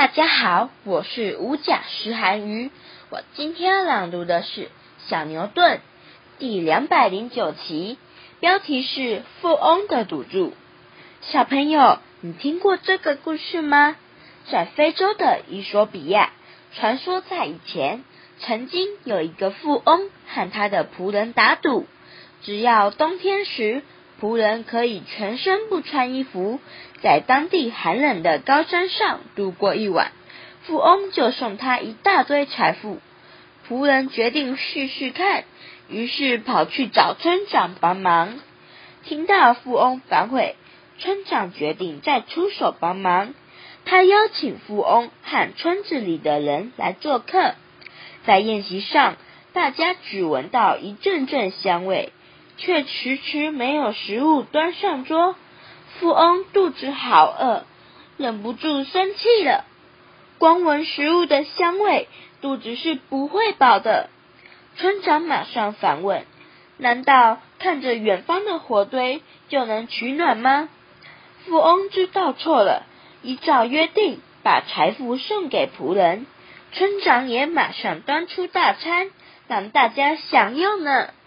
大家好，我是五甲石寒鱼。我今天朗读的是《小牛顿》第两百零九期，标题是《富翁的赌注》。小朋友，你听过这个故事吗？在非洲的伊索比亚，传说在以前曾经有一个富翁和他的仆人打赌，只要冬天时仆人可以全身不穿衣服。在当地寒冷的高山上度过一晚，富翁就送他一大堆财富。仆人决定试试看，于是跑去找村长帮忙。听到富翁反悔，村长决定再出手帮忙。他邀请富翁和村子里的人来做客。在宴席上，大家只闻到一阵阵香味，却迟迟没有食物端上桌。富翁肚子好饿，忍不住生气了。光闻食物的香味，肚子是不会饱的。村长马上反问：“难道看着远方的火堆就能取暖吗？”富翁知道错了，依照约定把财富送给仆人。村长也马上端出大餐，让大家享用呢。